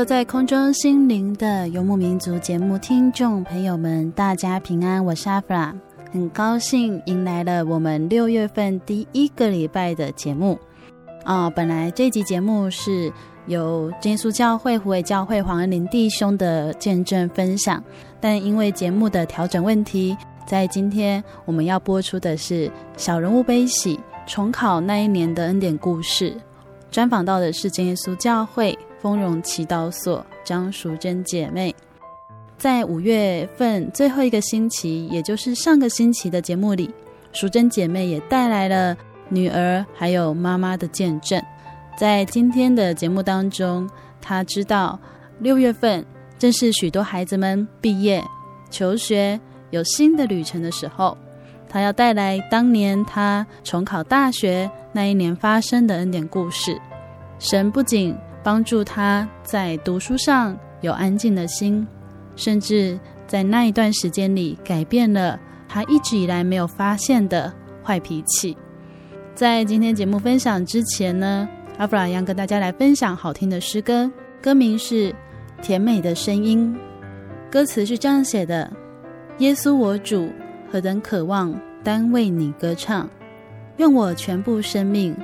坐在空中心灵的游牧民族节目听众朋友们，大家平安，我是阿弗拉，很高兴迎来了我们六月份第一个礼拜的节目。啊、本来这集节目是由耶稣教会胡伟教会黄恩林弟兄的见证分享，但因为节目的调整问题，在今天我们要播出的是小人物悲喜重考那一年的恩典故事，专访到的是耶稣教会。丰荣祈祷所张淑贞姐妹，在五月份最后一个星期，也就是上个星期的节目里，淑贞姐妹也带来了女儿还有妈妈的见证。在今天的节目当中，她知道六月份正是许多孩子们毕业、求学、有新的旅程的时候，她要带来当年她重考大学那一年发生的恩典故事。神不仅帮助他在读书上有安静的心，甚至在那一段时间里改变了他一直以来没有发现的坏脾气。在今天节目分享之前呢，阿弗拉要跟大家来分享好听的诗歌，歌名是《甜美的声音》，歌词是这样写的：耶稣我主，何等渴望单为你歌唱，愿我全部生命，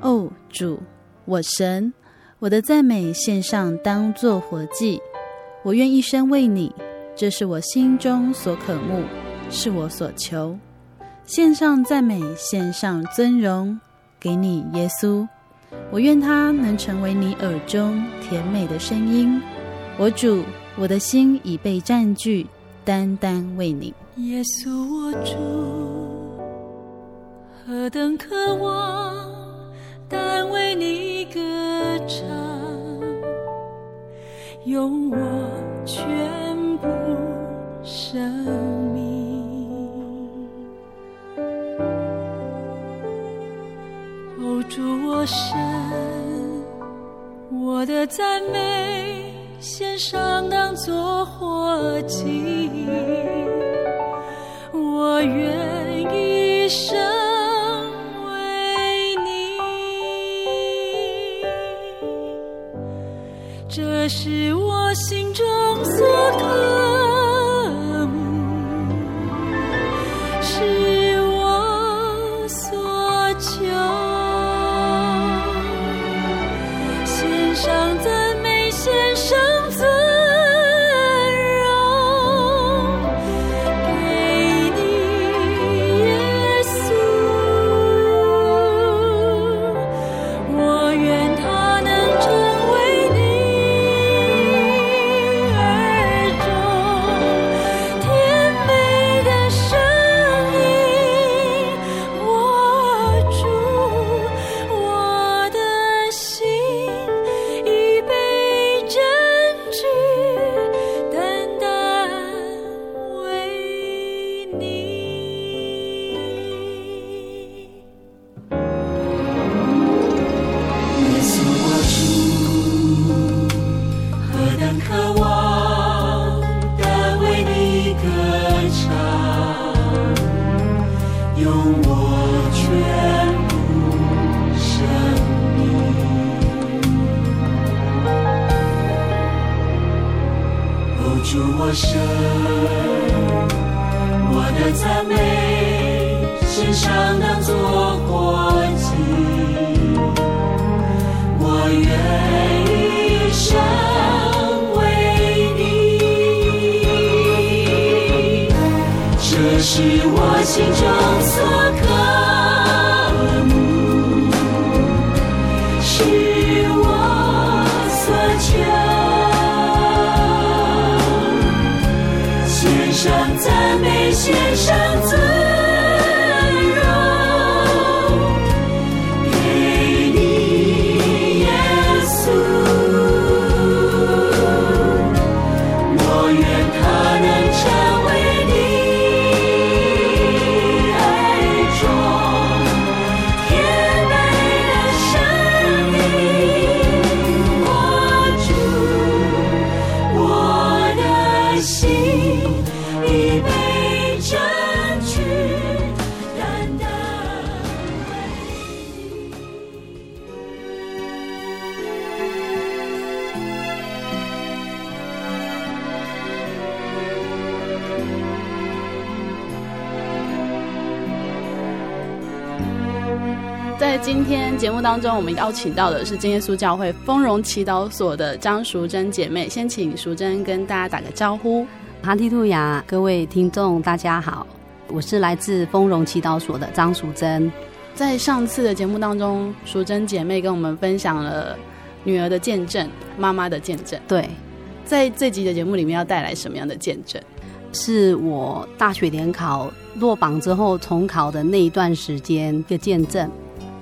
哦主，我神。我的赞美献上，当作活祭。我愿一生为你，这是我心中所渴慕，是我所求。献上赞美，献上尊荣，给你耶稣。我愿他能成为你耳中甜美的声音。我主，我的心已被占据，单单为你。耶稣，我主，何等渴望。但为你歌唱，用我全部生命。哦，主我身，我的赞美献上当作活祭，我愿一生。是我心中所渴。上当作活祭，我愿一生为你，这是我心中节目当中，我们邀请到的是真耶稣教会丰荣祈祷所的张淑珍姐妹，先请淑珍跟大家打个招呼。哈利路亚，各位听众大家好，我是来自丰荣祈祷所的张淑珍。在上次的节目当中，淑珍姐妹跟我们分享了女儿的见证，妈妈的见证。对，在这集的节目里面要带来什么样的见证？是我大学联考落榜之后重考的那一段时间的见证。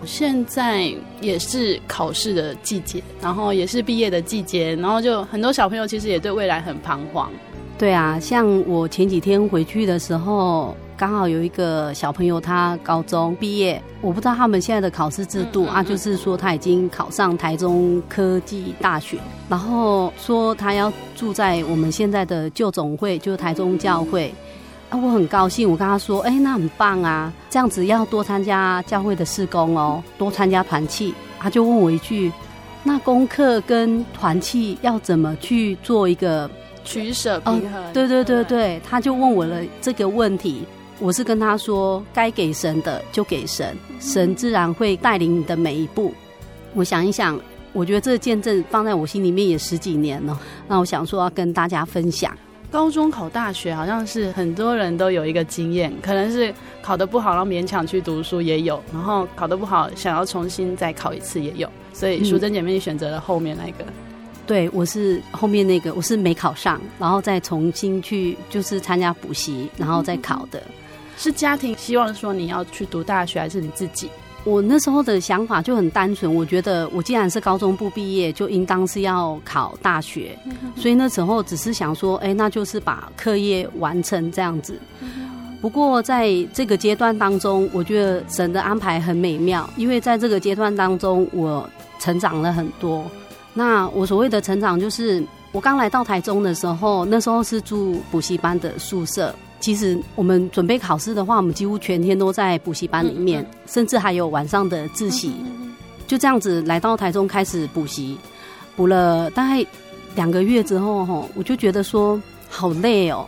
现在也是考试的季节，然后也是毕业的季节，然后就很多小朋友其实也对未来很彷徨。对啊，像我前几天回去的时候，刚好有一个小朋友他高中毕业，我不知道他们现在的考试制度、嗯嗯嗯、啊，就是说他已经考上台中科技大学，然后说他要住在我们现在的旧总会，就是台中教会。啊，我很高兴，我跟他说，哎，那很棒啊，这样子要多参加教会的事工哦，多参加团契。他就问我一句，那功课跟团契要怎么去做一个取舍平衡？哦，对对对对，他就问我了这个问题。我是跟他说，该给神的就给神，神自然会带领你的每一步。我想一想，我觉得这个见证放在我心里面也十几年了，那我想说要跟大家分享。高中考大学好像是很多人都有一个经验，可能是考得不好，然后勉强去读书也有，然后考得不好，想要重新再考一次也有。所以淑珍姐妹选择了后面那个。嗯、对，我是后面那个，我是没考上，然后再重新去就是参加补习，然后再考的。是家庭希望说你要去读大学，还是你自己？我那时候的想法就很单纯，我觉得我既然是高中部毕业，就应当是要考大学，所以那时候只是想说，哎，那就是把课业完成这样子。不过在这个阶段当中，我觉得神的安排很美妙，因为在这个阶段当中，我成长了很多。那我所谓的成长，就是我刚来到台中的时候，那时候是住补习班的宿舍。其实我们准备考试的话，我们几乎全天都在补习班里面，甚至还有晚上的自习。就这样子来到台中开始补习，补了大概两个月之后，哈，我就觉得说好累哦。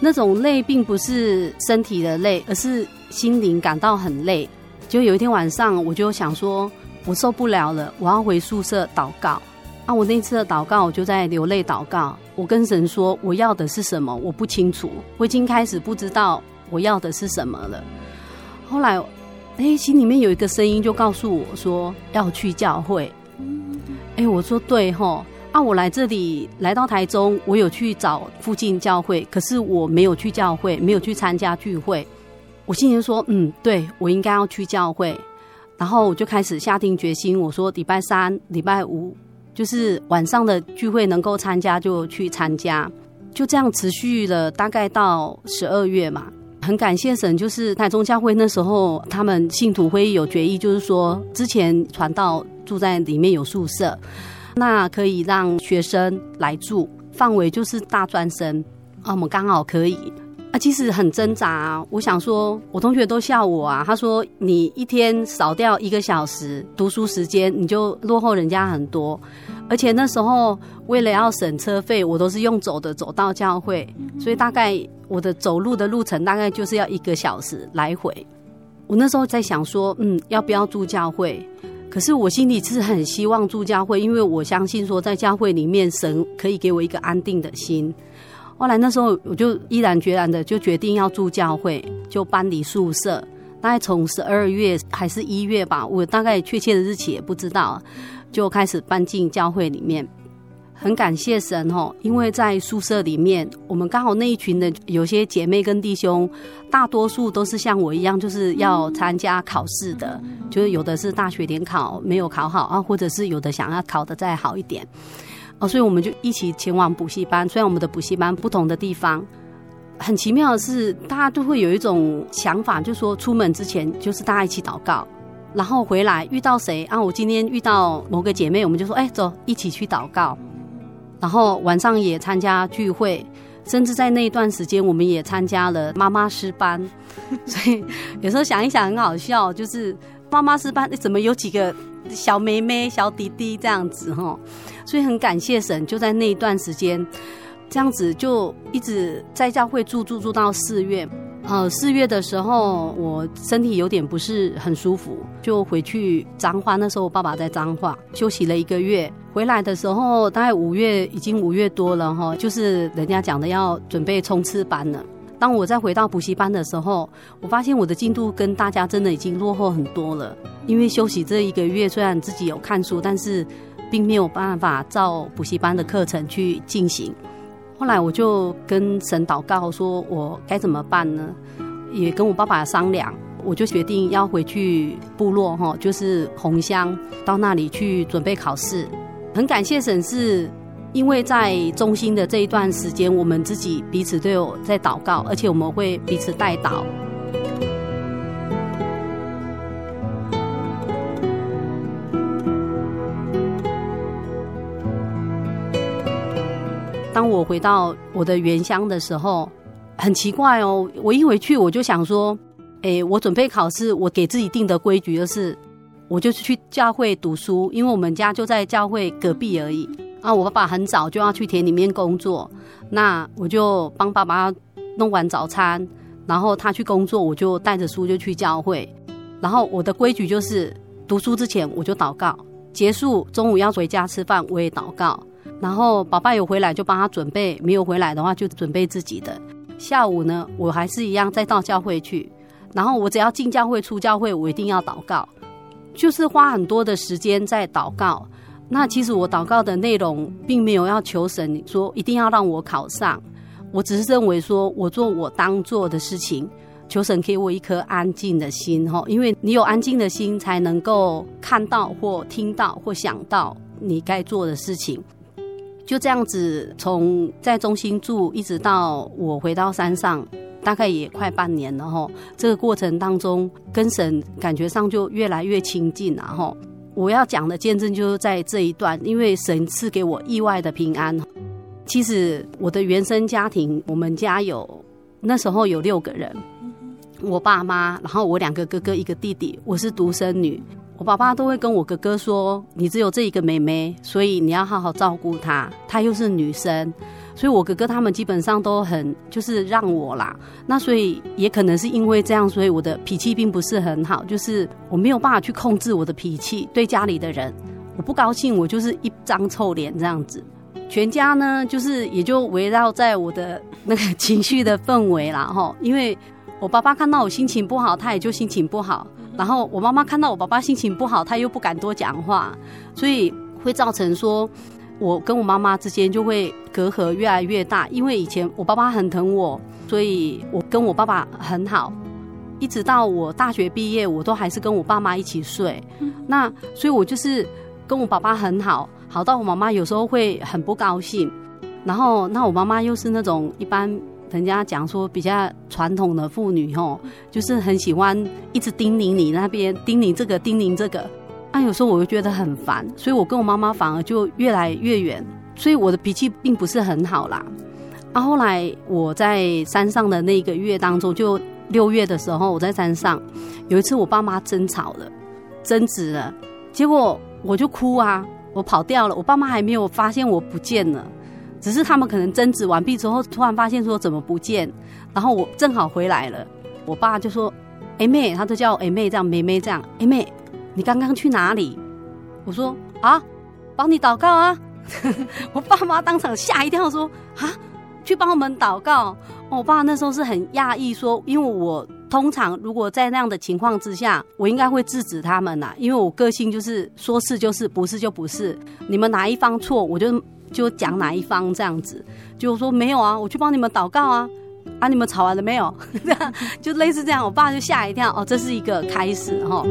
那种累并不是身体的累，而是心灵感到很累。就有一天晚上，我就想说，我受不了了，我要回宿舍祷告。啊，我那次的祷告，我就在流泪祷告。我跟神说，我要的是什么？我不清楚，我已经开始不知道我要的是什么了。后来，哎，心里面有一个声音就告诉我说要去教会。哎，我说对吼。啊，我来这里来到台中，我有去找附近教会，可是我没有去教会，没有去参加聚会。我心里说，嗯，对，我应该要去教会。然后我就开始下定决心，我说礼拜三、礼拜五。就是晚上的聚会能够参加就去参加，就这样持续了大概到十二月嘛。很感谢神，就是台中教会那时候他们信徒会议有决议，就是说之前传道住在里面有宿舍，那可以让学生来住，范围就是大专生啊，我们刚好可以。啊，其实很挣扎啊。我想说，我同学都笑我啊。他说：“你一天少掉一个小时读书时间，你就落后人家很多。”而且那时候为了要省车费，我都是用走的走到教会，所以大概我的走路的路程大概就是要一个小时来回。我那时候在想说，嗯，要不要住教会？可是我心里是很希望住教会，因为我相信说在教会里面，神可以给我一个安定的心。后来那时候我就毅然决然的就决定要住教会，就搬离宿舍。大概从十二月还是一月吧，我大概确切的日期也不知道，就开始搬进教会里面。很感谢神哦，因为在宿舍里面，我们刚好那一群的有些姐妹跟弟兄，大多数都是像我一样，就是要参加考试的，就是有的是大学联考没有考好啊，或者是有的想要考得再好一点。哦，所以我们就一起前往补习班。虽然我们的补习班不同的地方，很奇妙的是，大家都会有一种想法，就是说出门之前就是大家一起祷告，然后回来遇到谁啊？我今天遇到某个姐妹，我们就说，哎，走，一起去祷告。然后晚上也参加聚会，甚至在那一段时间，我们也参加了妈妈师班。所以有时候想一想，很好笑，就是妈妈师班怎么有几个小妹妹、小弟弟这样子哈？所以很感谢神，就在那一段时间，这样子就一直在教会住住住到四月。呃，四月的时候，我身体有点不是很舒服，就回去彰化。那时候我爸爸在彰化休息了一个月，回来的时候大概五月，已经五月多了哈，就是人家讲的要准备冲刺班了。当我再回到补习班的时候，我发现我的进度跟大家真的已经落后很多了。因为休息这一个月，虽然自己有看书，但是并没有办法照补习班的课程去进行。后来我就跟神祷告，说我该怎么办呢？也跟我爸爸商量，我就决定要回去部落，哈，就是红乡，到那里去准备考试。很感谢神，是因为在中心的这一段时间，我们自己彼此都有在祷告，而且我们会彼此代祷。当我回到我的原乡的时候，很奇怪哦。我一回去，我就想说，诶，我准备考试，我给自己定的规矩就是，我就是去教会读书，因为我们家就在教会隔壁而已。啊，我爸爸很早就要去田里面工作，那我就帮爸爸弄完早餐，然后他去工作，我就带着书就去教会。然后我的规矩就是，读书之前我就祷告，结束中午要回家吃饭，我也祷告。然后爸爸有回来就帮他准备，没有回来的话就准备自己的。下午呢，我还是一样再到教会去。然后我只要进教会、出教会，我一定要祷告，就是花很多的时间在祷告。那其实我祷告的内容并没有要求神说一定要让我考上，我只是认为说我做我当做的事情，求神给我一颗安静的心哈，因为你有安静的心，才能够看到或听到或想到你该做的事情。就这样子，从在中心住一直到我回到山上，大概也快半年了哈。这个过程当中，跟神感觉上就越来越亲近了哈。我要讲的见证就是在这一段，因为神赐给我意外的平安。其实我的原生家庭，我们家有那时候有六个人，我爸妈，然后我两个哥哥一个弟弟，我是独生女。我爸爸都会跟我哥哥说：“你只有这一个妹妹，所以你要好好照顾她。她又是女生，所以我哥哥他们基本上都很就是让我啦。那所以也可能是因为这样，所以我的脾气并不是很好，就是我没有办法去控制我的脾气。对家里的人，我不高兴，我就是一张臭脸这样子。全家呢，就是也就围绕在我的那个情绪的氛围啦。哈，因为我爸爸看到我心情不好，他也就心情不好。”然后我妈妈看到我爸爸心情不好，她又不敢多讲话，所以会造成说，我跟我妈妈之间就会隔阂越来越大。因为以前我爸爸很疼我，所以我跟我爸爸很好，一直到我大学毕业，我都还是跟我爸妈一起睡。那所以，我就是跟我爸爸很好，好到我妈妈有时候会很不高兴。然后，那我妈妈又是那种一般。人家讲说比较传统的妇女吼，就是很喜欢一直叮咛你那边叮咛这个叮咛这个，啊，有时候我就觉得很烦，所以我跟我妈妈反而就越来越远，所以我的脾气并不是很好啦。啊，后来我在山上的那个月当中，就六月的时候，我在山上有一次我爸妈争吵了，争执了，结果我就哭啊，我跑掉了，我爸妈还没有发现我不见了，只是他们可能争执完毕之后，突然发现说怎么不见，然后我正好回来了，我爸就说：“哎妹，他都叫我哎妹这样，妹妹这样，哎妹，你刚刚去哪里？”我说：“啊，帮你祷告啊。”我爸妈当场吓一跳，说：“啊，去帮我们祷告。”我爸那时候是很讶异，说：“因为我。”通常，如果在那样的情况之下，我应该会制止他们呐，因为我个性就是说是就是，不是就不是。你们哪一方错，我就就讲哪一方这样子。就说没有啊，我去帮你们祷告啊，啊，你们吵完了没有？这 样就类似这样，我爸就吓一跳，哦，这是一个开始哈。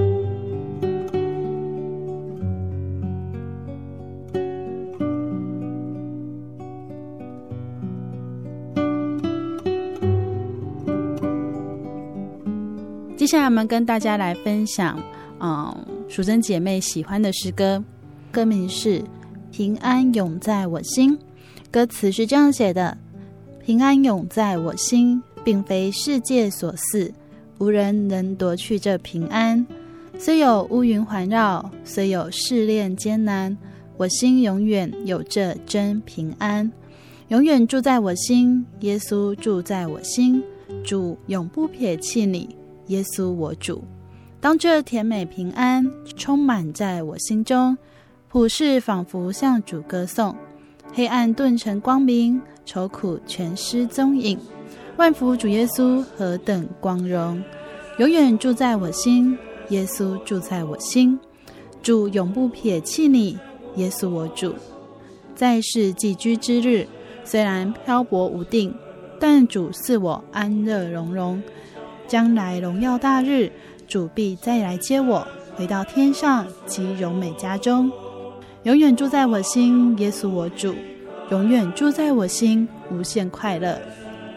接下来我们跟大家来分享，嗯，淑珍姐妹喜欢的诗歌，歌名是《平安永在我心》。歌词是这样写的：平安永在我心，并非世界所赐，无人能夺去这平安。虽有乌云环绕，虽有试炼艰难，我心永远有这真平安，永远住在我心。耶稣住在我心，主永不撇弃你。耶稣，我主，当这甜美平安充满在我心中，普世仿佛向主歌颂，黑暗顿成光明，愁苦全失踪影。万福主耶稣何等光荣，永远住在我心。耶稣住在我心，主永不撇弃你。耶稣，我主，在世寄居之日，虽然漂泊无定，但主赐我安乐融融。将来荣耀大日，主必再来接我，回到天上及荣美家中，永远住在我心。耶稣我主，永远住在我心，无限快乐。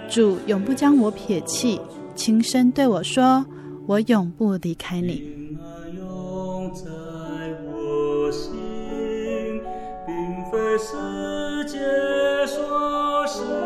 主永不将我撇弃，轻声对我说：“我永不离开你。”，世界所赐。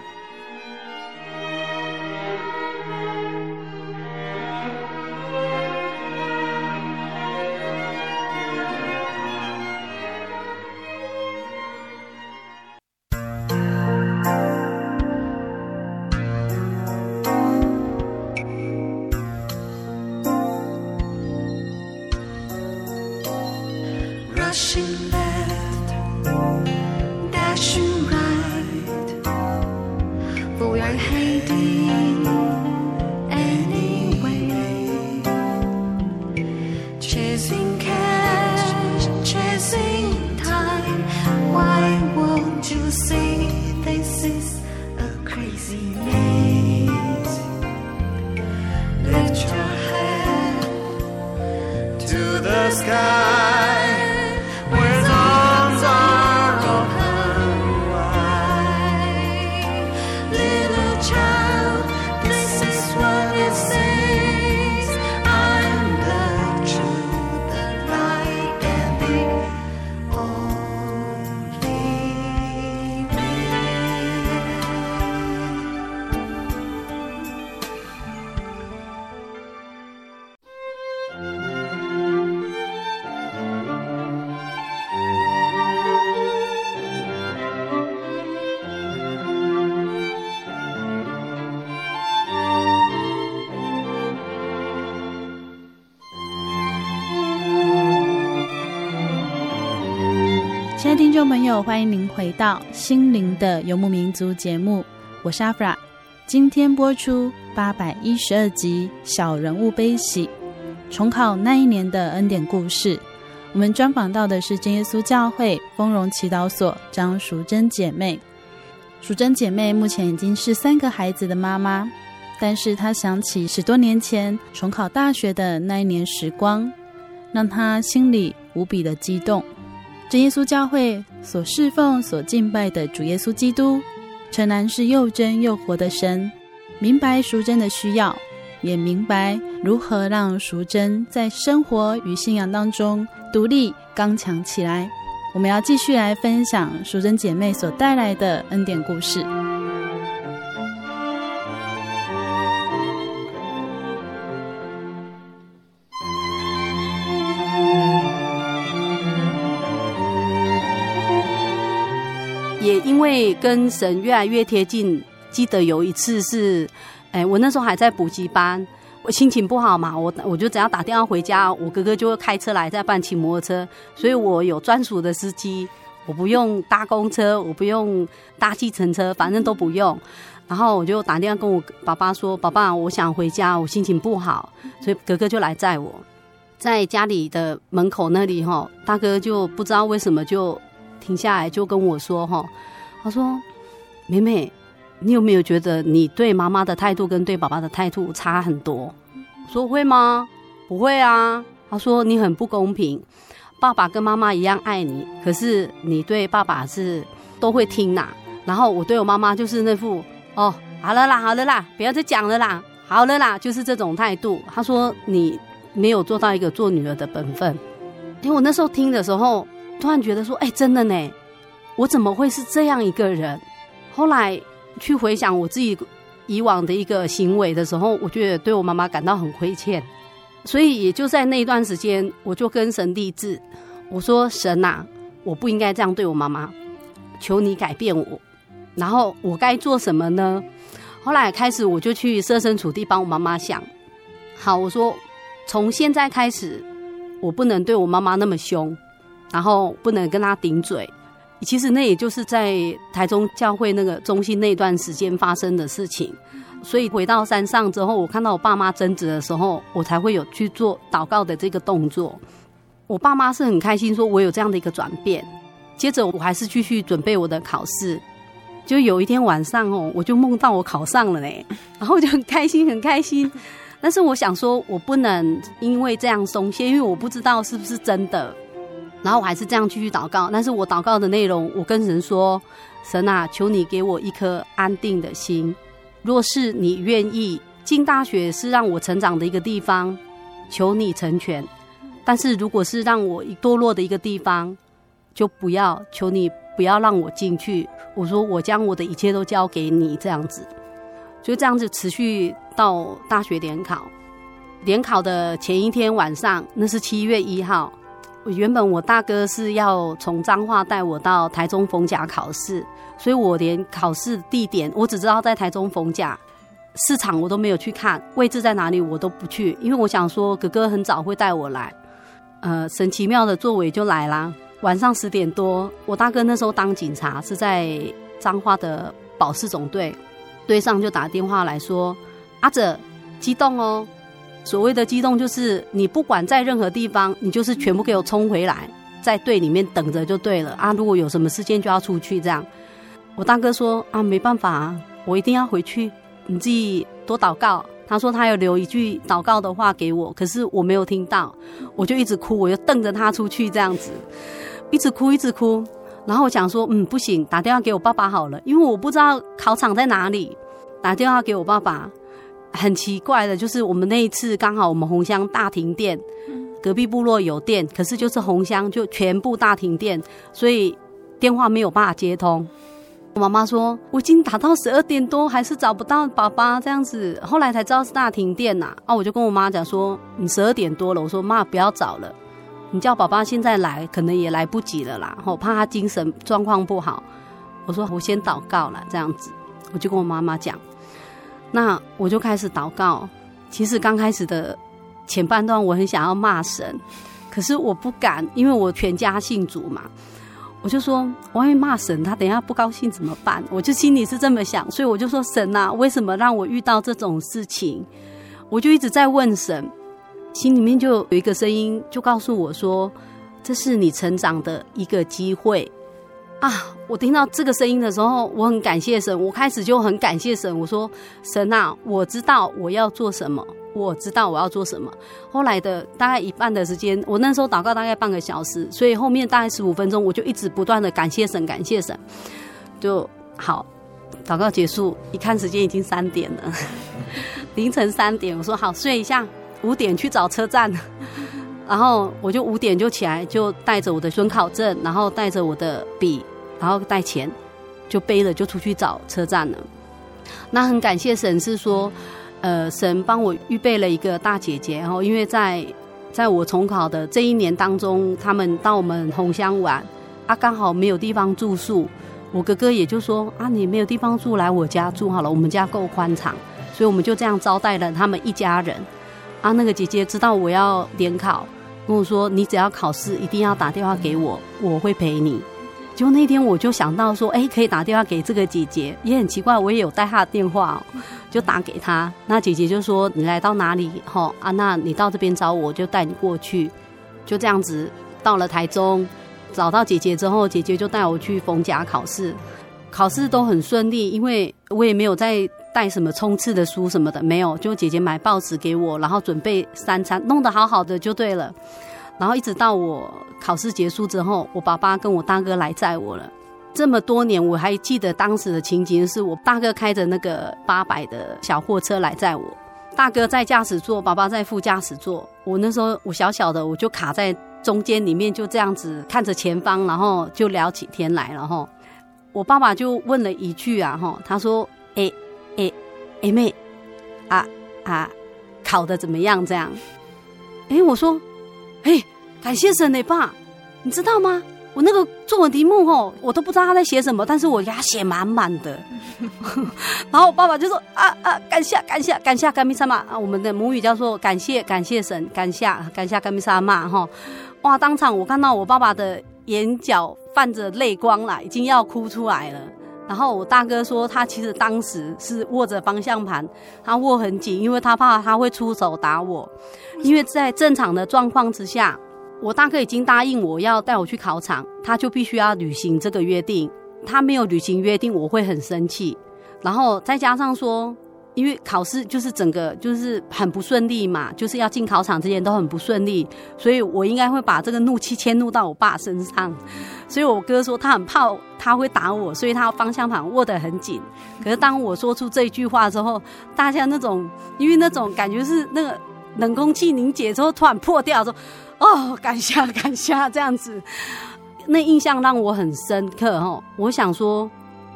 听众朋欢迎您回到《心灵的游牧民族》节目，我是阿弗拉。今天播出八百一十二集《小人物悲喜》，重考那一年的恩典故事。我们专访到的是真耶稣教会丰荣祈祷所张淑珍姐妹。淑珍姐妹目前已经是三个孩子的妈妈，但是她想起十多年前重考大学的那一年时光，让她心里无比的激动。真耶稣教会所侍奉、所敬拜的主耶稣基督，诚然是又真又活的神。明白淑贞的需要，也明白如何让淑贞在生活与信仰当中独立刚强起来。我们要继续来分享淑贞姐妹所带来的恩典故事。跟神越来越贴近，记得有一次是，哎，我那时候还在补习班。我心情不好嘛，我我就只要打电话回家，我哥哥就会开车来，再办骑摩托车，所以我有专属的司机，我不用搭公车，我不用搭计程车，反正都不用。然后我就打电话跟我爸爸说：“爸爸，我想回家，我心情不好。”所以哥哥就来载我，在家里的门口那里哈，大哥就不知道为什么就停下来，就跟我说：“哈，他说，妹妹。”你有没有觉得你对妈妈的态度跟对爸爸的态度差很多？说会吗？不会啊。他说你很不公平，爸爸跟妈妈一样爱你，可是你对爸爸是都会听呐。然后我对我妈妈就是那副哦，好了啦，好了啦，不要再讲了啦，好了啦，就是这种态度。他说你没有做到一个做女儿的本分。因为我那时候听的时候，突然觉得说，哎，真的呢，我怎么会是这样一个人？后来。去回想我自己以往的一个行为的时候，我觉得对我妈妈感到很亏欠，所以也就在那一段时间，我就跟神立志，我说神呐、啊，我不应该这样对我妈妈，求你改变我，然后我该做什么呢？后来开始我就去设身处地帮我妈妈想，好，我说从现在开始，我不能对我妈妈那么凶，然后不能跟她顶嘴。其实那也就是在台中教会那个中心那段时间发生的事情，所以回到山上之后，我看到我爸妈争执的时候，我才会有去做祷告的这个动作。我爸妈是很开心，说我有这样的一个转变。接着我还是继续准备我的考试，就有一天晚上哦，我就梦到我考上了呢，然后我就很开心，很开心。但是我想说，我不能因为这样松懈，因为我不知道是不是真的。然后我还是这样继续祷告，但是我祷告的内容，我跟神说：“神啊，求你给我一颗安定的心。若是你愿意进大学是让我成长的一个地方，求你成全；但是如果是让我堕落的一个地方，就不要，求你不要让我进去。”我说：“我将我的一切都交给你。”这样子，就这样子持续到大学联考。联考的前一天晚上，那是七月一号。我原本我大哥是要从彰化带我到台中逢甲考试，所以我连考试地点我只知道在台中逢甲，市场我都没有去看，位置在哪里我都不去，因为我想说哥哥很早会带我来。呃，神奇妙的作为就来啦。晚上十点多，我大哥那时候当警察，是在彰化的保四总队，队上就打电话来说：“阿哲，激动哦。”所谓的激动，就是你不管在任何地方，你就是全部给我冲回来，在队里面等着就对了啊！如果有什么事件就要出去这样。我大哥说啊，没办法啊，我一定要回去，你自己多祷告。他说他有留一句祷告的话给我，可是我没有听到，我就一直哭，我就瞪着他出去这样子，一直哭一直哭。然后我想说，嗯，不行，打电话给我爸爸好了，因为我不知道考场在哪里，打电话给我爸爸。很奇怪的，就是我们那一次刚好我们红乡大停电，隔壁部落有电，可是就是红乡就全部大停电，所以电话没有办法接通。我妈妈说我已经打到十二点多，还是找不到爸爸这样子，后来才知道是大停电呐。啊，我就跟我妈讲说，你十二点多了，我说妈不要找了，你叫爸爸现在来可能也来不及了啦，我怕他精神状况不好。我说我先祷告了这样子，我就跟我妈妈讲。那我就开始祷告。其实刚开始的前半段，我很想要骂神，可是我不敢，因为我全家信主嘛。我就说，我会骂神，他等一下不高兴怎么办？我就心里是这么想，所以我就说，神啊，为什么让我遇到这种事情？我就一直在问神，心里面就有一个声音，就告诉我说，这是你成长的一个机会。啊！我听到这个声音的时候，我很感谢神。我开始就很感谢神。我说：“神啊，我知道我要做什么，我知道我要做什么。”后来的大概一半的时间，我那时候祷告大概半个小时，所以后面大概十五分钟，我就一直不断的感谢神，感谢神。就好，祷告结束，一看时间已经三点了，凌晨三点。我说：“好，睡一下，五点去找车站。”然后我就五点就起来，就带着我的准考证，然后带着我的笔，然后带钱，就背着就出去找车站了。那很感谢神，是说，呃，神帮我预备了一个大姐姐，然后因为在在我重考的这一年当中，他们到我们红乡玩，啊，刚好没有地方住宿，我哥哥也就说啊，你没有地方住，来我家住好了，我们家够宽敞，所以我们就这样招待了他们一家人。啊，那个姐姐知道我要联考。跟我说，你只要考试一定要打电话给我，我会陪你。就那天我就想到说，哎，可以打电话给这个姐姐，也很奇怪，我也有带她的电话，就打给她。那姐姐就说，你来到哪里？哈啊，那你到这边找我，就带你过去。就这样子到了台中，找到姐姐之后，姐姐就带我去逢甲考试，考试都很顺利，因为我也没有在。带什么冲刺的书什么的没有，就姐姐买报纸给我，然后准备三餐，弄得好好的就对了。然后一直到我考试结束之后，我爸爸跟我大哥来载我了。这么多年，我还记得当时的情景，是我大哥开着那个八百的小货车来载我，大哥在驾驶座，爸爸在副驾驶座。我那时候我小小的，我就卡在中间里面，就这样子看着前方，然后就聊起天来了哈。我爸爸就问了一句啊哈，他说：“哎。”哎，哎妹，啊啊，考得怎么样？这样，哎，我说，哎，感谢神呢，爸，你知道吗？我那个作文题目哦，我都不知道他在写什么，但是我给他写满满的。然后我爸爸就说，啊啊，感谢感谢感谢甘米萨玛啊，我们的母语叫做感谢感谢神，感谢感谢甘米萨玛哈。哇，当场我看到我爸爸的眼角泛着泪光了，已经要哭出来了。然后我大哥说，他其实当时是握着方向盘，他握很紧，因为他怕他会出手打我。因为在正常的状况之下，我大哥已经答应我要带我去考场，他就必须要履行这个约定。他没有履行约定，我会很生气。然后再加上说。因为考试就是整个就是很不顺利嘛，就是要进考场之前都很不顺利，所以我应该会把这个怒气迁怒到我爸身上。所以我哥说他很怕他会打我，所以他方向盘握得很紧。可是当我说出这句话之后，大家那种因为那种感觉是那个冷空气凝结之后突然破掉，说哦，感谢感谢这样子，那印象让我很深刻哦。我想说，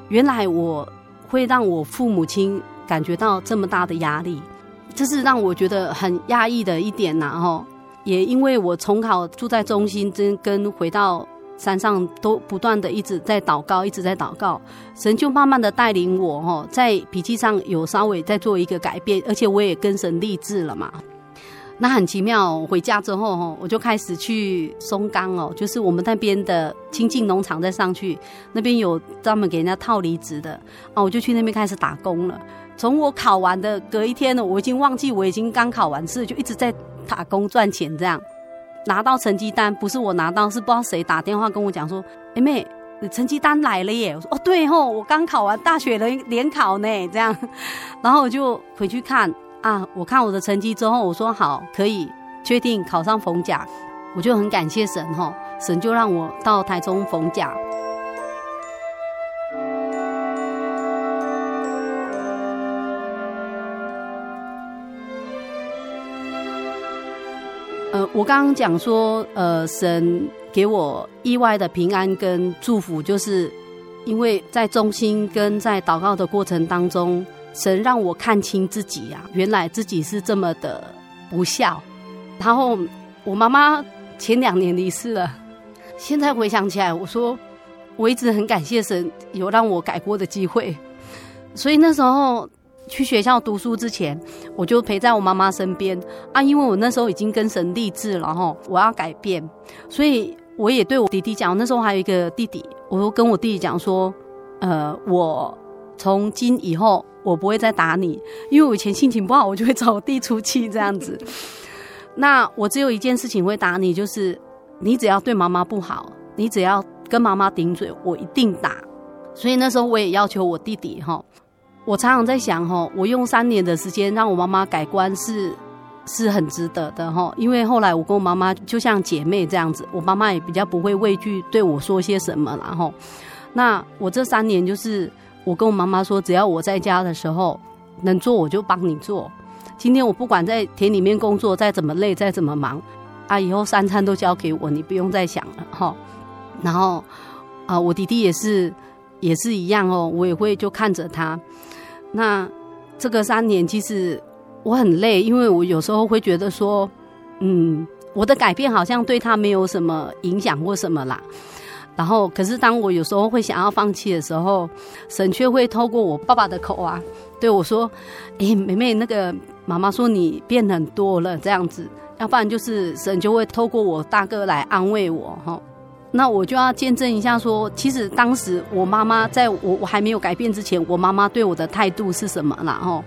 原来我会让我父母亲。感觉到这么大的压力，这是让我觉得很压抑的一点呐。哈，也因为我重考住在中心，真跟回到山上都不断的一直在祷告，一直在祷告，神就慢慢的带领我哈，在笔记上有稍微在做一个改变，而且我也跟神立志了嘛。那很奇妙，回家之后哈，我就开始去松冈哦，就是我们那边的清境农场再上去，那边有专门给人家套离子的啊，我就去那边开始打工了。从我考完的隔一天呢，我已经忘记我已经刚考完试，就一直在打工赚钱，这样拿到成绩单，不是我拿到，是不知道谁打电话跟我讲说：“哎妹，你成绩单来了耶！”我说：“哦，对吼，我刚考完 大学的联考呢。”这样，然后我就回去看啊，我看我的成绩之后，我说好，可以确定考上逢甲，我就很感谢神吼，神就让我到台中逢甲。呃，我刚刚讲说，呃，神给我意外的平安跟祝福，就是因为在中心跟在祷告的过程当中，神让我看清自己、啊，原来自己是这么的不孝。然后我妈妈前两年离世了，现在回想起来，我说我一直很感谢神有让我改过的机会，所以那时候。去学校读书之前，我就陪在我妈妈身边啊，因为我那时候已经跟神立志了哈，我要改变，所以我也对我弟弟讲，那时候还有一个弟弟，我就跟我弟弟讲说，呃，我从今以后我不会再打你，因为我以前心情不好，我就会找我弟出气这样子。那我只有一件事情会打你，就是你只要对妈妈不好，你只要跟妈妈顶嘴，我一定打。所以那时候我也要求我弟弟哈。我常常在想哈，我用三年的时间让我妈妈改观是是很值得的哈，因为后来我跟我妈妈就像姐妹这样子，我妈妈也比较不会畏惧对我说些什么，然后，那我这三年就是我跟我妈妈说，只要我在家的时候能做我就帮你做，今天我不管在田里面工作再怎么累再怎么忙，啊，以后三餐都交给我，你不用再想了哈。然后啊，我弟弟也是也是一样哦，我也会就看着他。那这个三年其实我很累，因为我有时候会觉得说，嗯，我的改变好像对他没有什么影响或什么啦。然后，可是当我有时候会想要放弃的时候，神却会透过我爸爸的口啊，对我说：“哎，妹妹，那个妈妈说你变很多了，这样子。要不然就是神就会透过我大哥来安慰我，哈。那我就要见证一下说，其实当时我妈妈在我我还没有改变之前，我妈妈对我的态度是什么啦？哈，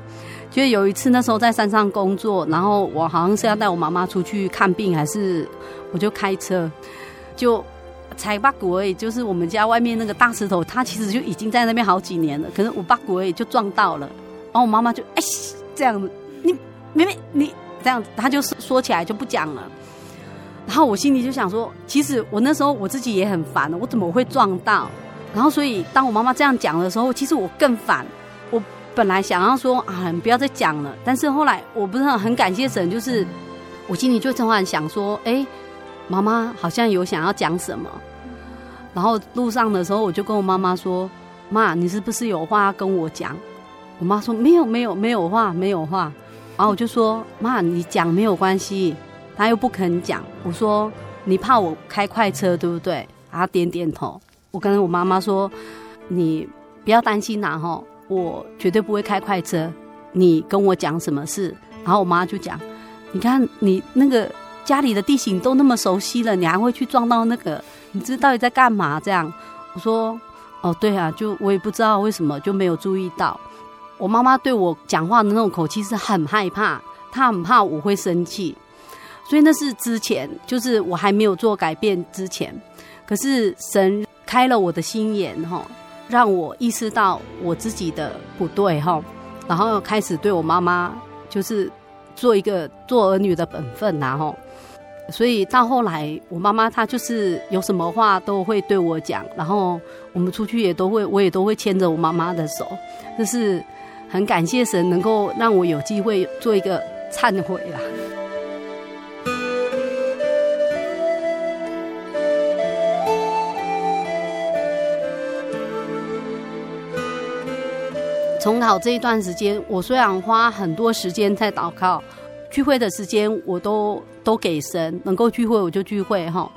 就有一次那时候在山上工作，然后我好像是要带我妈妈出去看病，还是我就开车就。”才八股而已，就是我们家外面那个大石头，它其实就已经在那边好几年了。可是我八股而已就撞到了，然后我妈妈就哎这样子，你妹妹你这样子，她就说起来就不讲了。然后我心里就想说，其实我那时候我自己也很烦，我怎么会撞到？然后所以当我妈妈这样讲的时候，其实我更烦。我本来想要说啊，你不要再讲了。但是后来我不是很感谢神，就是我心里就突然想说，哎，妈妈好像有想要讲什么。然后路上的时候，我就跟我妈妈说：“妈，你是不是有话要跟我讲？”我妈说：“没有，没有，没有话，没有话。”然后我就说：“妈，你讲没有关系。”他又不肯讲。我说：“你怕我开快车，对不对？”他点点头。我跟我妈妈说：“你不要担心啦，哈，我绝对不会开快车。你跟我讲什么事？”然后我妈就讲：“你看你那个家里的地形都那么熟悉了，你还会去撞到那个？”你这到底在干嘛？这样，我说，哦，对啊，就我也不知道为什么就没有注意到。我妈妈对我讲话的那种口气是很害怕，她很怕我会生气，所以那是之前，就是我还没有做改变之前。可是神开了我的心眼，哈，让我意识到我自己的不对，哈，然后开始对我妈妈就是做一个做儿女的本分，然后。所以到后来，我妈妈她就是有什么话都会对我讲，然后我们出去也都会，我也都会牵着我妈妈的手，就是很感谢神能够让我有机会做一个忏悔啦。重考这一段时间，我虽然花很多时间在祷告。聚会的时间我都都给神，能够聚会我就聚会哈。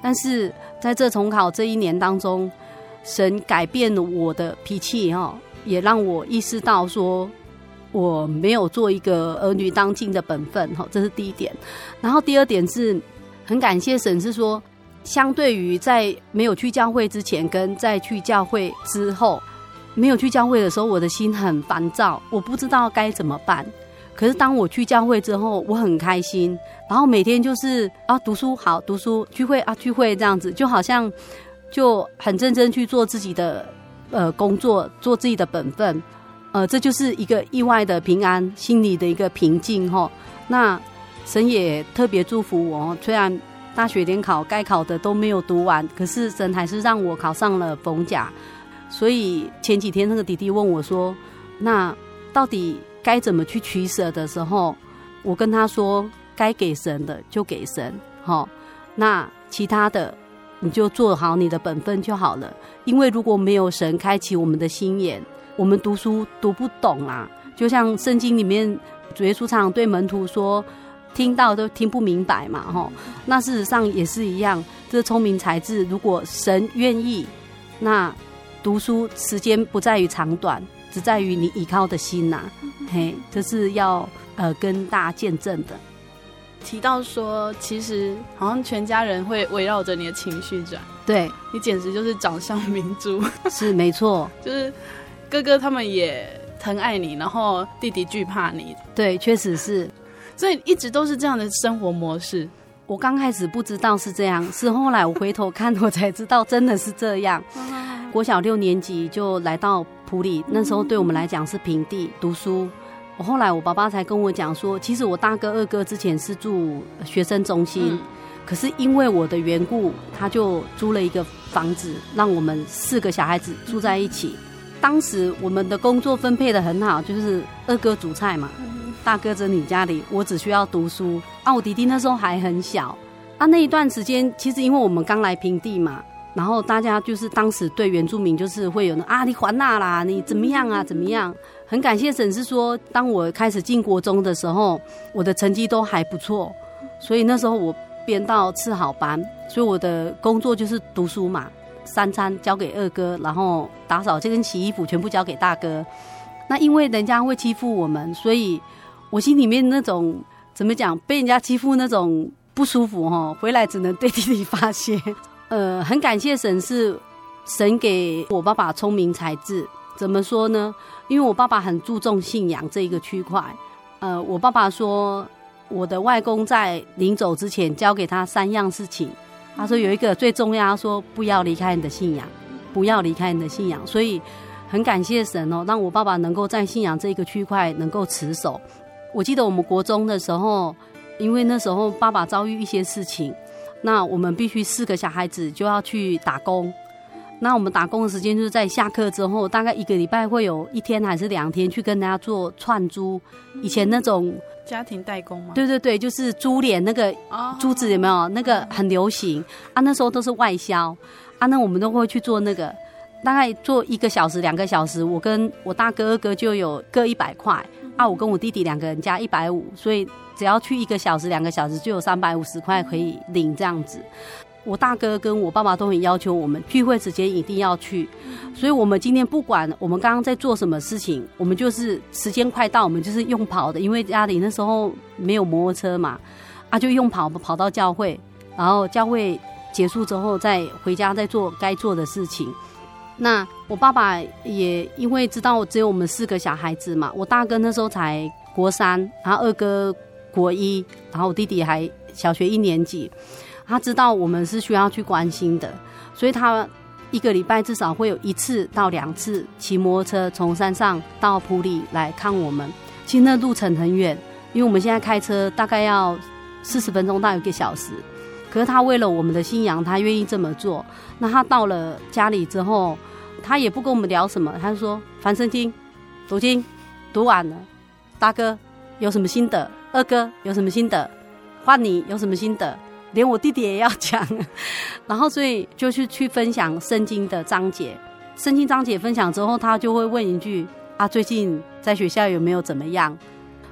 但是在这重考这一年当中，神改变了我的脾气哈，也让我意识到说我没有做一个儿女当尽的本分哈，这是第一点。然后第二点是很感谢神，是说相对于在没有去教会之前跟在去教会之后，没有去教会的时候，我的心很烦躁，我不知道该怎么办。可是当我去教会之后，我很开心，然后每天就是啊读书好读书，聚会啊聚会这样子，就好像就很认真去做自己的呃工作，做自己的本分，呃，这就是一个意外的平安，心里的一个平静哈。那神也特别祝福我，虽然大学联考该考的都没有读完，可是神还是让我考上了逢甲。所以前几天那个弟弟问我说：“那到底？”该怎么去取舍的时候，我跟他说：该给神的就给神，好，那其他的你就做好你的本分就好了。因为如果没有神开启我们的心眼，我们读书读不懂啊。就像圣经里面主耶稣常常对门徒说：听到都听不明白嘛，哈。那事实上也是一样，这聪明才智，如果神愿意，那读书时间不在于长短。只在于你依靠的心呐、啊，嘿，这是要呃跟大家见证的。提到说，其实好像全家人会围绕着你的情绪转，对，你简直就是掌上明珠。是没错，就是哥哥他们也疼爱你，然后弟弟惧怕你。对，确实是，所以一直都是这样的生活模式。我刚开始不知道是这样，是后来我回头看，我才知道真的是这样。国小六年级就来到埔里，那时候对我们来讲是平地读书。我后来我爸爸才跟我讲说，其实我大哥二哥之前是住学生中心，可是因为我的缘故，他就租了一个房子，让我们四个小孩子住在一起。当时我们的工作分配的很好，就是二哥煮菜嘛，大哥整理家里，我只需要读书。啊，我弟弟那时候还很小。啊，那一段时间其实因为我们刚来平地嘛，然后大家就是当时对原住民就是会有那啊，你还那啦，你怎么样啊，怎么样？很感谢沈是说，当我开始进国中的时候，我的成绩都还不错，所以那时候我编到次好班，所以我的工作就是读书嘛，三餐交给二哥，然后打扫这跟洗衣服全部交给大哥。那因为人家会欺负我们，所以我心里面那种怎么讲，被人家欺负那种。不舒服哈，回来只能对弟弟发泄。呃，很感谢神，是神给我爸爸聪明才智。怎么说呢？因为我爸爸很注重信仰这一个区块。呃，我爸爸说，我的外公在临走之前教给他三样事情。他说有一个最重要，他说不要离开你的信仰，不要离开你的信仰。所以很感谢神哦，让我爸爸能够在信仰这一个区块能够持守。我记得我们国中的时候。因为那时候爸爸遭遇一些事情，那我们必须四个小孩子就要去打工。那我们打工的时间就是在下课之后，大概一个礼拜会有一天还是两天去跟人家做串珠。以前那种家庭代工吗？对对对，就是珠帘那个珠子有没有？那个很流行啊，那时候都是外销啊，那我们都会去做那个，大概做一个小时、两个小时，我跟我大哥二哥就有各一百块啊，我跟我弟弟两个人加一百五，所以。只要去一个小时、两个小时，就有三百五十块可以领这样子。我大哥跟我爸爸都很要求我们聚会时间一定要去，所以我们今天不管我们刚刚在做什么事情，我们就是时间快到，我们就是用跑的，因为家里那时候没有摩托车嘛，啊，就用跑跑到教会，然后教会结束之后再回家再做该做的事情。那我爸爸也因为知道只有我们四个小孩子嘛，我大哥那时候才国三，然后二哥。国一，然后我弟弟还小学一年级，他知道我们是需要去关心的，所以他一个礼拜至少会有一次到两次骑摩托车从山上到埔里来看我们。其实那路程很远，因为我们现在开车大概要四十分钟到一个小时，可是他为了我们的信仰，他愿意这么做。那他到了家里之后，他也不跟我们聊什么，他就说：“翻圣经，读经，读完了，大哥有什么心得？”二哥有什么心得？换你有什么心得？连我弟弟也要讲，然后所以就去去分享圣经的章节。圣经章节分享之后，他就会问一句：啊，最近在学校有没有怎么样？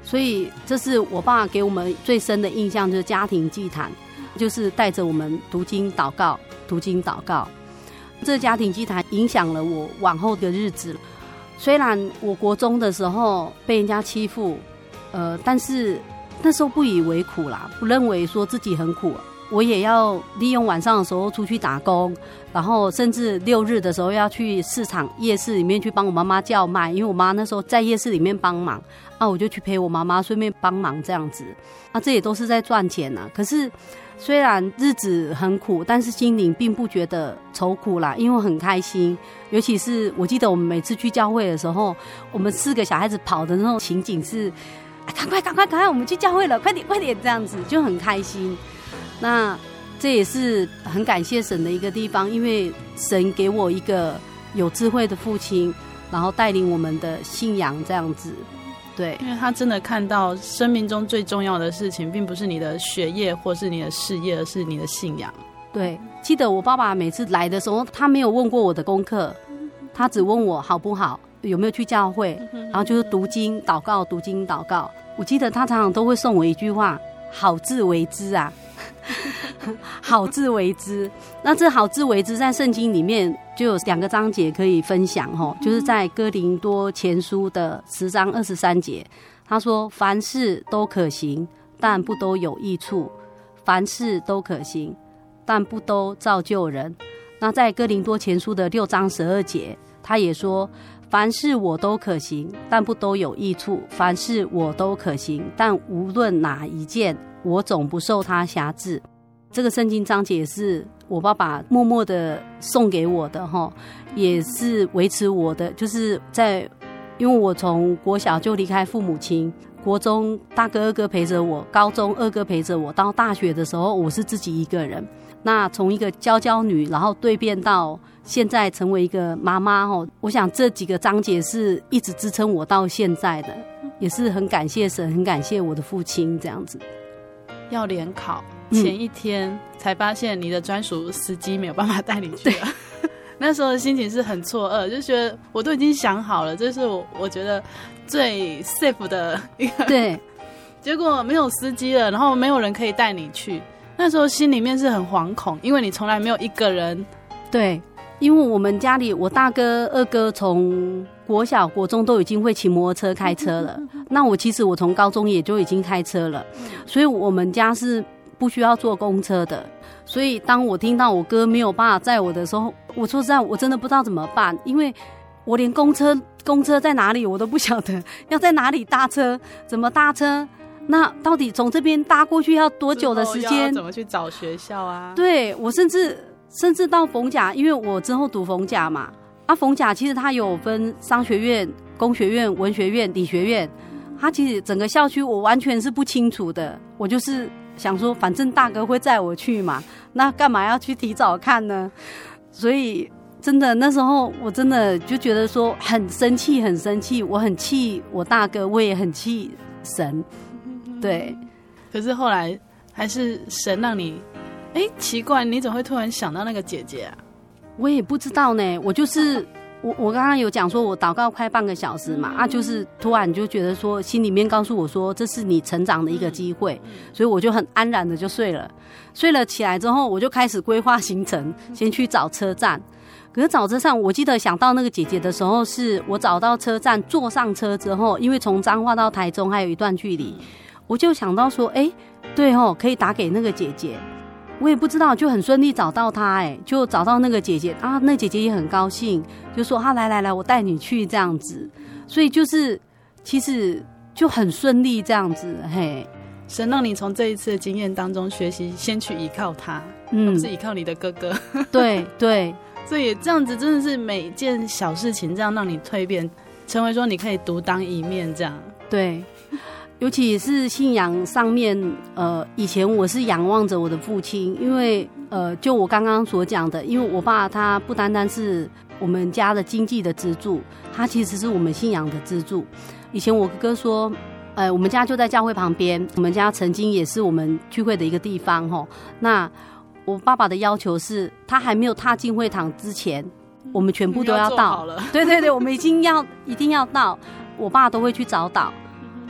所以这是我爸给我们最深的印象，就是家庭祭坛，就是带着我们读经祷告，读经祷告。这家庭祭坛影响了我往后的日子。虽然我国中的时候被人家欺负。呃，但是那时候不以为苦啦，不认为说自己很苦，我也要利用晚上的时候出去打工，然后甚至六日的时候要去市场夜市里面去帮我妈妈叫卖，因为我妈那时候在夜市里面帮忙，啊，我就去陪我妈妈，顺便帮忙这样子，啊，这也都是在赚钱呐。可是虽然日子很苦，但是心灵并不觉得愁苦啦，因为很开心。尤其是我记得我们每次去教会的时候，我们四个小孩子跑的那种情景是。赶快，赶快，赶快！我们去教会了，快点，快点！这样子就很开心。那这也是很感谢神的一个地方，因为神给我一个有智慧的父亲，然后带领我们的信仰这样子。对，因为他真的看到生命中最重要的事情，并不是你的学业或是你的事业，而是你的信仰。对，记得我爸爸每次来的时候，他没有问过我的功课，他只问我好不好。有没有去教会？然后就是读经、祷告、读经、祷告。我记得他常常都会送我一句话：“好自为之啊，好自为之。”那这“好自为之”在圣经里面就有两个章节可以分享哦，就是在哥林多前书的十章二十三节，他说：“凡事都可行，但不都有益处；凡事都可行，但不都造就人。”那在哥林多前书的六章十二节，他也说。凡事我都可行，但不都有益处；凡事我都可行，但无论哪一件，我总不受他辖制。这个圣经章节是我爸爸默默的送给我的哈，也是维持我的，就是在因为我从国小就离开父母亲，国中大哥二哥陪着我，高中二哥陪着我，到大学的时候我是自己一个人。那从一个娇娇女，然后蜕变到。现在成为一个妈妈哦，我想这几个章节是一直支撑我到现在的。也是很感谢神，很感谢我的父亲这样子。要联考前一天才发现你的专属司机没有办法带你去了，那时候的心情是很错愕，就觉得我都已经想好了，这是我我觉得最 safe 的一个对，结果没有司机了，然后没有人可以带你去，那时候心里面是很惶恐，因为你从来没有一个人对。因为我们家里，我大哥、二哥从国小、国中都已经会骑摩托车、开车了。那我其实我从高中也就已经开车了，所以我们家是不需要坐公车的。所以当我听到我哥没有办法载我的时候，我说实在，我真的不知道怎么办，因为我连公车公车在哪里我都不晓得，要在哪里搭车，怎么搭车？那到底从这边搭过去要多久的时间？怎么去找学校啊？对，我甚至。甚至到逢甲，因为我之后读逢甲嘛，啊，逢甲其实它有分商学院、工学院、文学院、理学院，它其实整个校区我完全是不清楚的。我就是想说，反正大哥会载我去嘛，那干嘛要去提早看呢？所以真的那时候我真的就觉得说很生气，很生气，我很气我大哥，我也很气神，对。可是后来还是神让你。哎，奇怪，你怎么会突然想到那个姐姐啊？我也不知道呢。我就是我，我刚刚有讲说，我祷告快半个小时嘛，啊，就是突然就觉得说，心里面告诉我说，这是你成长的一个机会，所以我就很安然的就睡了。睡了起来之后，我就开始规划行程，先去找车站。可是找车站，我记得想到那个姐姐的时候，是我找到车站，坐上车之后，因为从彰化到台中还有一段距离，我就想到说，哎，对哦，可以打给那个姐姐。我也不知道，就很顺利找到他，哎，就找到那个姐姐啊，那姐姐也很高兴，就说：“啊来来来，我带你去这样子。”所以就是其实就很顺利这样子，嘿，神让你从这一次的经验当中学习，先去依靠他，嗯，不是依靠你的哥哥。对对，所以这样子真的是每件小事情这样让你蜕变，成为说你可以独当一面这样，对。尤其是信仰上面，呃，以前我是仰望着我的父亲，因为，呃，就我刚刚所讲的，因为我爸他不单单是我们家的经济的支柱，他其实是我们信仰的支柱。以前我哥哥说，呃，我们家就在教会旁边，我们家曾经也是我们聚会的一个地方，吼。那我爸爸的要求是，他还没有踏进会堂之前，我们全部都要到。要对对对，我们已经要一定要到，我爸都会去找祷。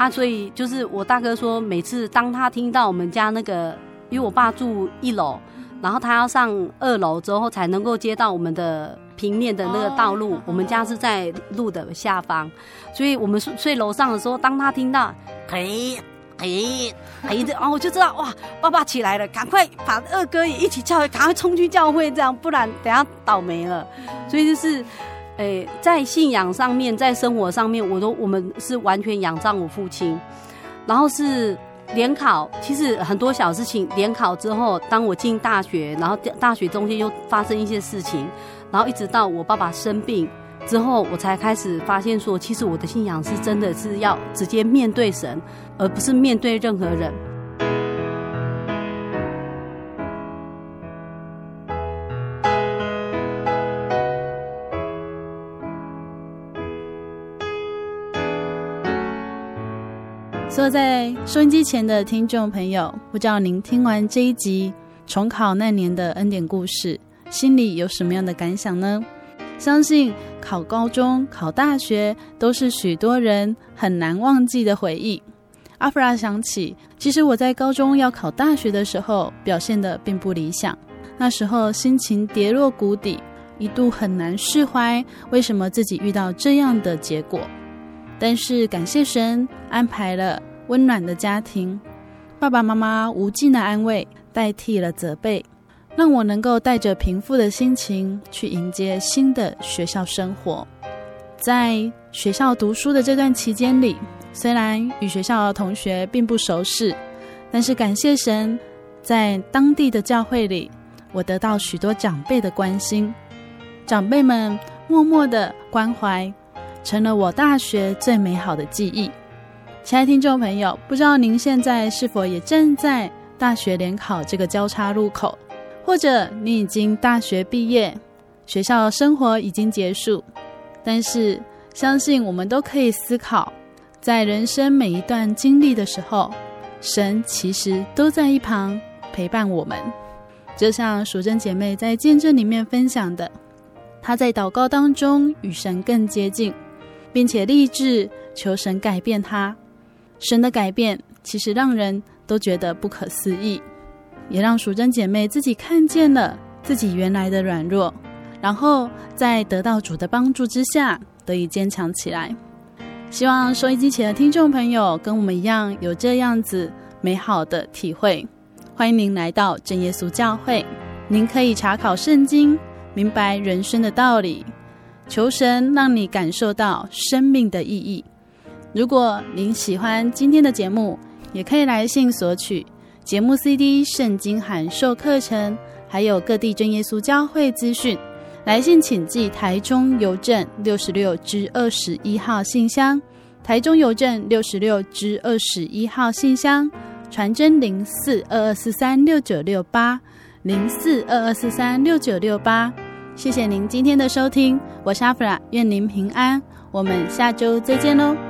啊，所以就是我大哥说，每次当他听到我们家那个，因为我爸住一楼，然后他要上二楼之后才能够接到我们的平面的那个道路，我们家是在路的下方，所以我们睡睡楼上的时候，当他听到，嘿，嘿，嘿，然后我就知道哇，爸爸起来了，赶快把二哥也一起叫，赶快冲去教会，这样不然等下倒霉了，所以就是。诶，在信仰上面，在生活上面，我都我们是完全仰仗我父亲。然后是联考，其实很多小事情。联考之后，当我进大学，然后大学中间又发生一些事情，然后一直到我爸爸生病之后，我才开始发现说，其实我的信仰是真的是要直接面对神，而不是面对任何人。坐在收音机前的听众朋友，不知道您听完这一集重考那年的恩典故事，心里有什么样的感想呢？相信考高中、考大学都是许多人很难忘记的回忆。阿弗拉想起，其实我在高中要考大学的时候，表现的并不理想，那时候心情跌落谷底，一度很难释怀，为什么自己遇到这样的结果？但是感谢神安排了。温暖的家庭，爸爸妈妈无尽的安慰代替了责备，让我能够带着平复的心情去迎接新的学校生活。在学校读书的这段期间里，虽然与学校的同学并不熟识，但是感谢神，在当地的教会里，我得到许多长辈的关心，长辈们默默的关怀，成了我大学最美好的记忆。亲爱听众朋友，不知道您现在是否也正在大学联考这个交叉路口，或者你已经大学毕业，学校生活已经结束，但是相信我们都可以思考，在人生每一段经历的时候，神其实都在一旁陪伴我们。就像淑贞姐妹在见证里面分享的，她在祷告当中与神更接近，并且立志求神改变他。神的改变其实让人都觉得不可思议，也让淑贞姐妹自己看见了自己原来的软弱，然后在得到主的帮助之下得以坚强起来。希望收音机前的听众朋友跟我们一样有这样子美好的体会。欢迎您来到真耶稣教会，您可以查考圣经，明白人生的道理，求神让你感受到生命的意义。如果您喜欢今天的节目，也可以来信索取节目 CD、圣经函授课程，还有各地真耶稣教会资讯。来信请寄台中邮政六十六支二十一号信箱，台中邮政六十六支二十一号信箱。传真零四二二四三六九六八零四二二四三六九六八，谢谢您今天的收听，我是阿弗拉，愿您平安，我们下周再见喽。